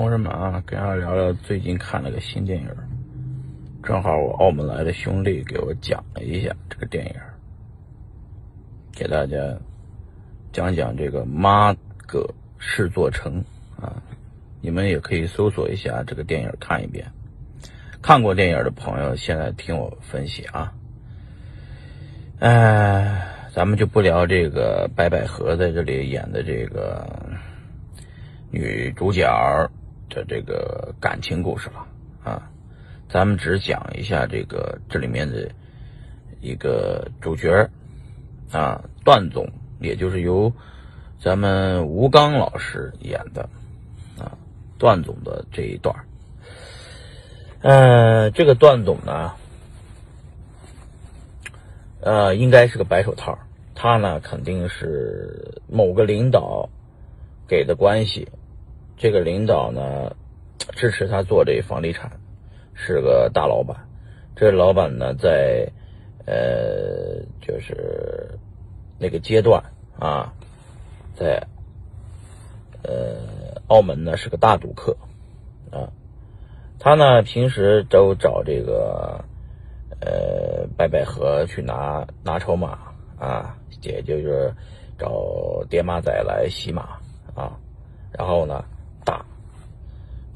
同志们啊，跟大家聊聊最近看了个新电影，正好我澳门来的兄弟给我讲了一下这个电影，给大家讲讲这个《妈个是座城》啊，你们也可以搜索一下这个电影看一遍。看过电影的朋友，现在听我分析啊。哎，咱们就不聊这个白百合在这里演的这个。女主角的这个感情故事了啊，咱们只讲一下这个这里面的一个主角啊，段总，也就是由咱们吴刚老师演的啊，段总的这一段呃，这个段总呢，呃，应该是个白手套，他呢肯定是某个领导给的关系。这个领导呢，支持他做这房地产，是个大老板。这老板呢，在呃，就是那个阶段啊，在呃澳门呢是个大赌客啊。他呢平时都找这个呃白百合去拿拿筹码啊，也就是找爹妈仔来洗马啊，然后呢。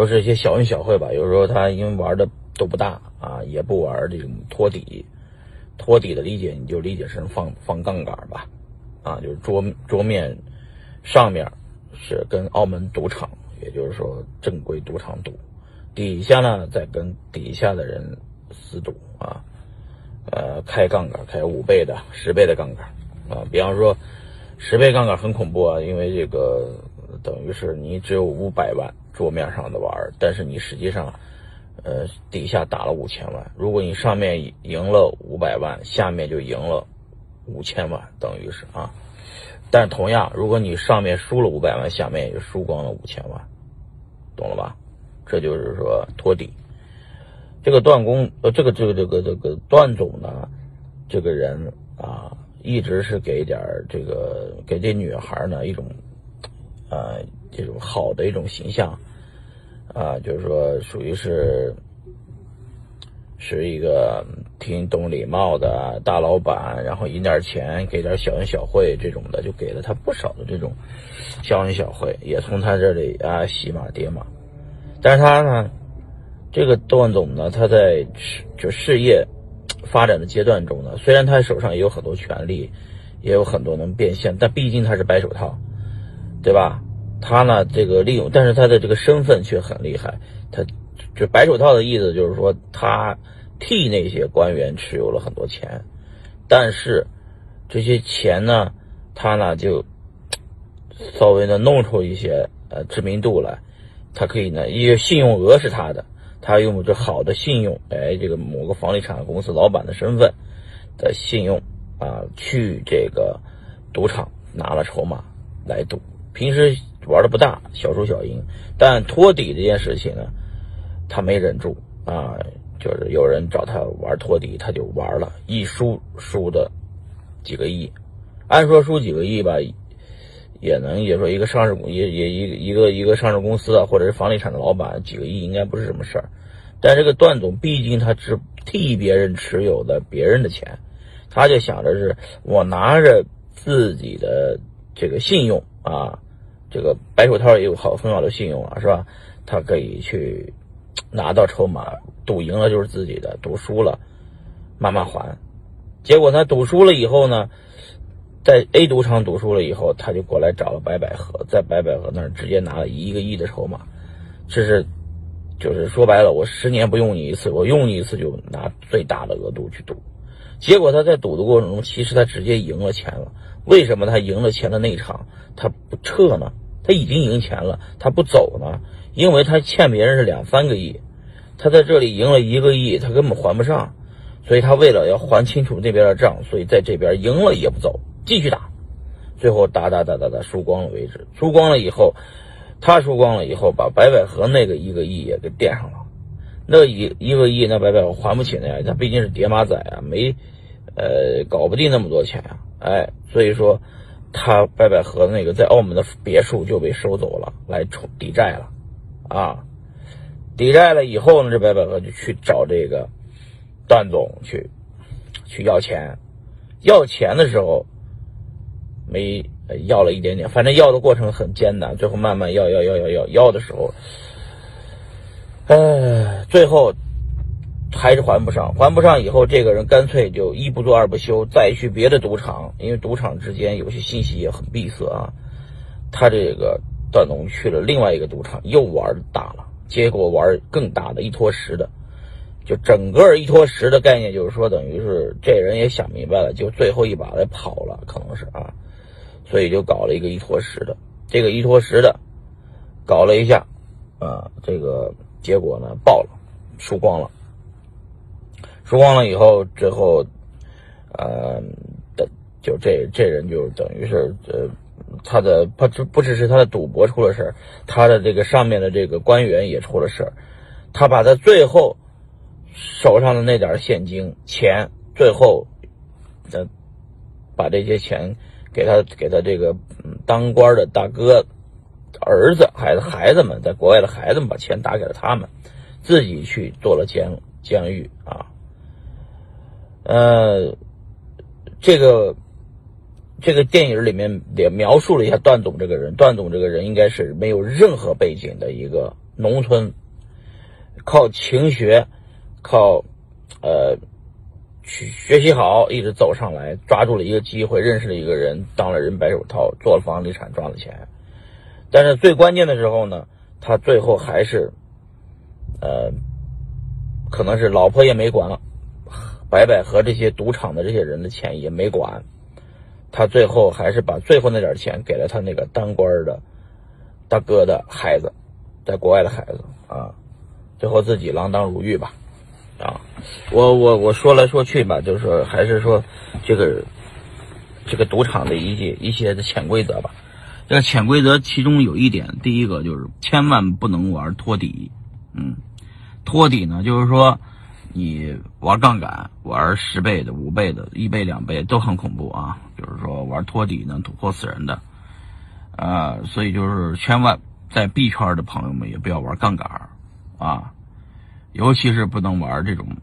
都是一些小恩小惠吧。有时候他因为玩的都不大啊，也不玩这种托底。托底的理解你就理解成放放杠杆吧，啊，就是桌桌面上面是跟澳门赌场，也就是说正规赌场赌，底下呢再跟底下的人私赌啊，呃，开杠杆，开五倍的、十倍的杠杆啊。比方说十倍杠杆很恐怖啊，因为这个。等于是你只有五百万桌面上的玩，但是你实际上，呃，底下打了五千万。如果你上面赢了五百万，下面就赢了五千万，等于是啊。但同样，如果你上面输了五百万，下面也就输光了五千万，懂了吧？这就是说托底。这个段公，呃，这个这个这个这个段总呢，这个人啊，一直是给点这个给这女孩呢一种。呃，这种好的一种形象，啊，就是说属于是是一个挺懂礼貌的大老板，然后赢点钱给点小恩小惠这种的，就给了他不少的这种小恩小惠，也从他这里啊洗马跌马。但是他呢，这个段总呢，他在就事业发展的阶段中呢，虽然他手上也有很多权利，也有很多能变现，但毕竟他是白手套。对吧？他呢，这个利用，但是他的这个身份却很厉害。他就白手套的意思，就是说他替那些官员持有了很多钱，但是这些钱呢，他呢就稍微的弄出一些呃知名度来。他可以呢，因为信用额是他的，他用这好的信用，哎，这个某个房地产公司老板的身份的信用啊，去这个赌场拿了筹码来赌。平时玩的不大，小输小赢，但托底这件事情呢，他没忍住啊，就是有人找他玩托底，他就玩了，一输输的几个亿，按说输几个亿吧，也能也说一个上市公也也一一个一个上市公司啊，或者是房地产的老板，几个亿应该不是什么事儿，但这个段总毕竟他只替别人持有的别人的钱，他就想着是我拿着自己的这个信用。啊，这个白手套也有好很好的信用啊，是吧？他可以去拿到筹码，赌赢了就是自己的，赌输了慢慢还。结果他赌输了以后呢，在 A 赌场赌输了以后，他就过来找了白百合，在白百合那儿直接拿了一个亿的筹码。这是就是说白了，我十年不用你一次，我用你一次就拿最大的额度去赌。结果他在赌的过程中，其实他直接赢了钱了。为什么他赢了钱的那场他不撤呢？他已经赢钱了，他不走呢？因为他欠别人是两三个亿，他在这里赢了一个亿，他根本还不上，所以他为了要还清楚那边的账，所以在这边赢了也不走，继续打，最后打打打打打输光了为止。输光了以后，他输光了以后，把白百合那个一个亿也给垫上了。那一一个亿，那白百合还不起呢，他毕竟是叠马仔啊，没，呃，搞不定那么多钱啊。哎，所以说，他白百合那个在澳门的别墅就被收走了，来冲抵债了，啊。抵债了以后呢，这白百合就去找这个段总去去要钱。要钱的时候没要了一点点，反正要的过程很艰难。最后慢慢要要要要要要的时候，哎，最后还是还不上。还不上以后，这个人干脆就一不做二不休，再去别的赌场，因为赌场之间有些信息也很闭塞啊。他这个段总去了另外一个赌场，又玩大了。结果玩更大的一坨十的，就整个一坨十的概念，就是说，等于是这人也想明白了，就最后一把来跑了，可能是啊，所以就搞了一个一坨十的。这个一坨十的搞了一下，啊，这个结果呢爆了，输光了，输光了以后，最后，呃，的就这这人就等于是呃。他的不只不只是他的赌博出了事儿，他的这个上面的这个官员也出了事儿。他把他最后手上的那点现金钱，最后呃把这些钱给他给他这个当官的大哥儿子孩子孩子们在国外的孩子们把钱打给了他们，自己去做了监监狱啊。呃，这个。这个电影里面也描述了一下段总这个人。段总这个人应该是没有任何背景的一个农村，靠勤学，靠呃去学习好，一直走上来，抓住了一个机会，认识了一个人，当了人白手套，做了房地产，赚了钱。但是最关键的时候呢，他最后还是呃，可能是老婆也没管了，白百合这些赌场的这些人的钱也没管。他最后还是把最后那点钱给了他那个当官的大哥的孩子，在国外的孩子啊，最后自己锒铛入狱吧，啊，我我我说来说去吧，就是说还是说这个这个赌场的一些一些的潜规则吧。这个潜规则其中有一点，第一个就是千万不能玩托底，嗯，托底呢就是说。你玩杠杆，玩十倍的、五倍的、一倍、两倍都很恐怖啊！就是说玩托底能突破死人的，啊，所以就是千万在币圈的朋友们也不要玩杠杆啊，尤其是不能玩这种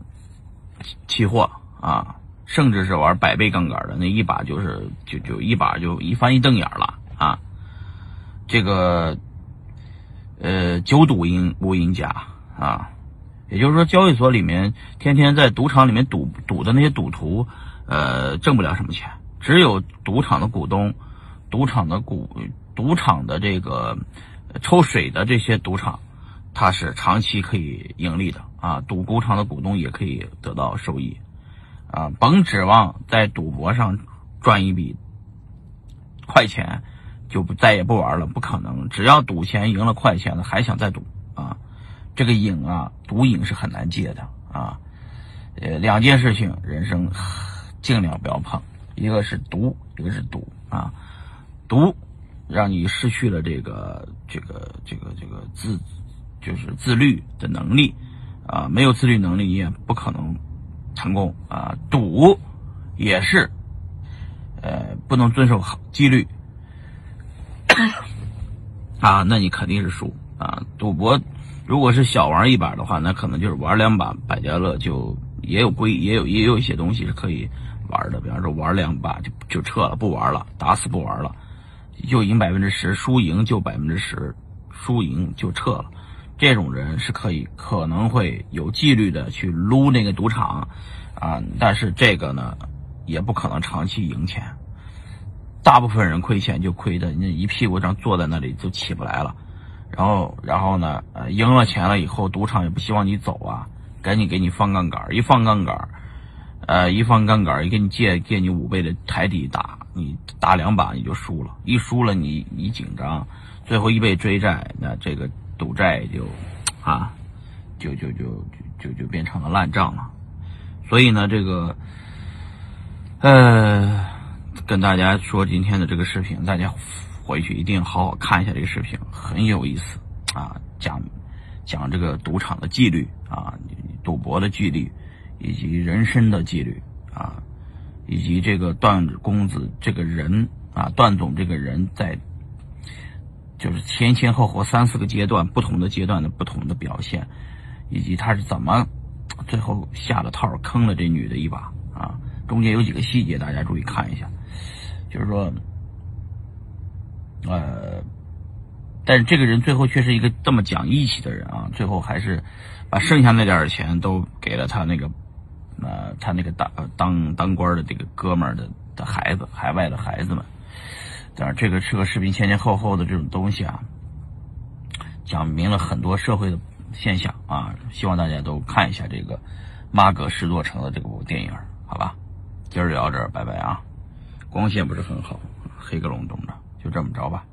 期货啊，甚至是玩百倍杠杆的，那一把就是就就一把就一翻一瞪眼了啊！这个呃，九赌赢无赢家啊。也就是说，交易所里面天天在赌场里面赌赌的那些赌徒，呃，挣不了什么钱。只有赌场的股东、赌场的股、赌场的这个抽水的这些赌场，它是长期可以盈利的啊。赌赌场的股东也可以得到收益啊。甭指望在赌博上赚一笔快钱，就再也不玩了，不可能。只要赌钱赢了快钱了，还想再赌。这个瘾啊，毒瘾是很难戒的啊。呃，两件事情，人生尽量不要碰，一个是毒，一个是赌啊。毒让你失去了这个这个这个这个自，就是自律的能力啊。没有自律能力，你也不可能成功啊。赌也是，呃，不能遵守好纪律 啊，那你肯定是输啊。赌博。如果是小玩一把的话，那可能就是玩两把百家乐，就也有规，也有也有一些东西是可以玩的。比方说玩两把就就撤了，不玩了，打死不玩了，就赢百分之十，输赢就百分之十，输赢就撤了。这种人是可以可能会有纪律的去撸那个赌场啊，但是这个呢也不可能长期赢钱。大部分人亏钱就亏的那一屁股上坐在那里就起不来了。然后，然后呢？呃，赢了钱了以后，赌场也不希望你走啊，赶紧给你放杠杆一放杠杆呃，一放杠杆一给你借借你五倍的台底打，你打两把你就输了，一输了你你紧张，最后一被追债，那这个赌债就，啊，就就就就就变成了烂账了。所以呢，这个，呃，跟大家说今天的这个视频，大家。回去一定好好看一下这个视频，很有意思啊！讲讲这个赌场的纪律啊，赌博的纪律，以及人生的纪律啊，以及这个段公子这个人啊，段总这个人在就是前前后后三四个阶段，不同的阶段的不同的表现，以及他是怎么最后下了套坑了这女的一把啊？中间有几个细节，大家注意看一下，就是说，呃，但是这个人最后却是一个这么讲义气的人啊，最后还是把剩下那点钱都给了他那个呃他那个当当当官的这个哥们儿的的孩子，海外的孩子们。但是这个这个视频前前后后的这种东西啊，讲明了很多社会的现象啊，希望大家都看一下这个《妈阁石座城》的这部电影，好吧？今儿聊这儿，拜拜啊！光线不是很好，黑个隆咚的，就这么着吧。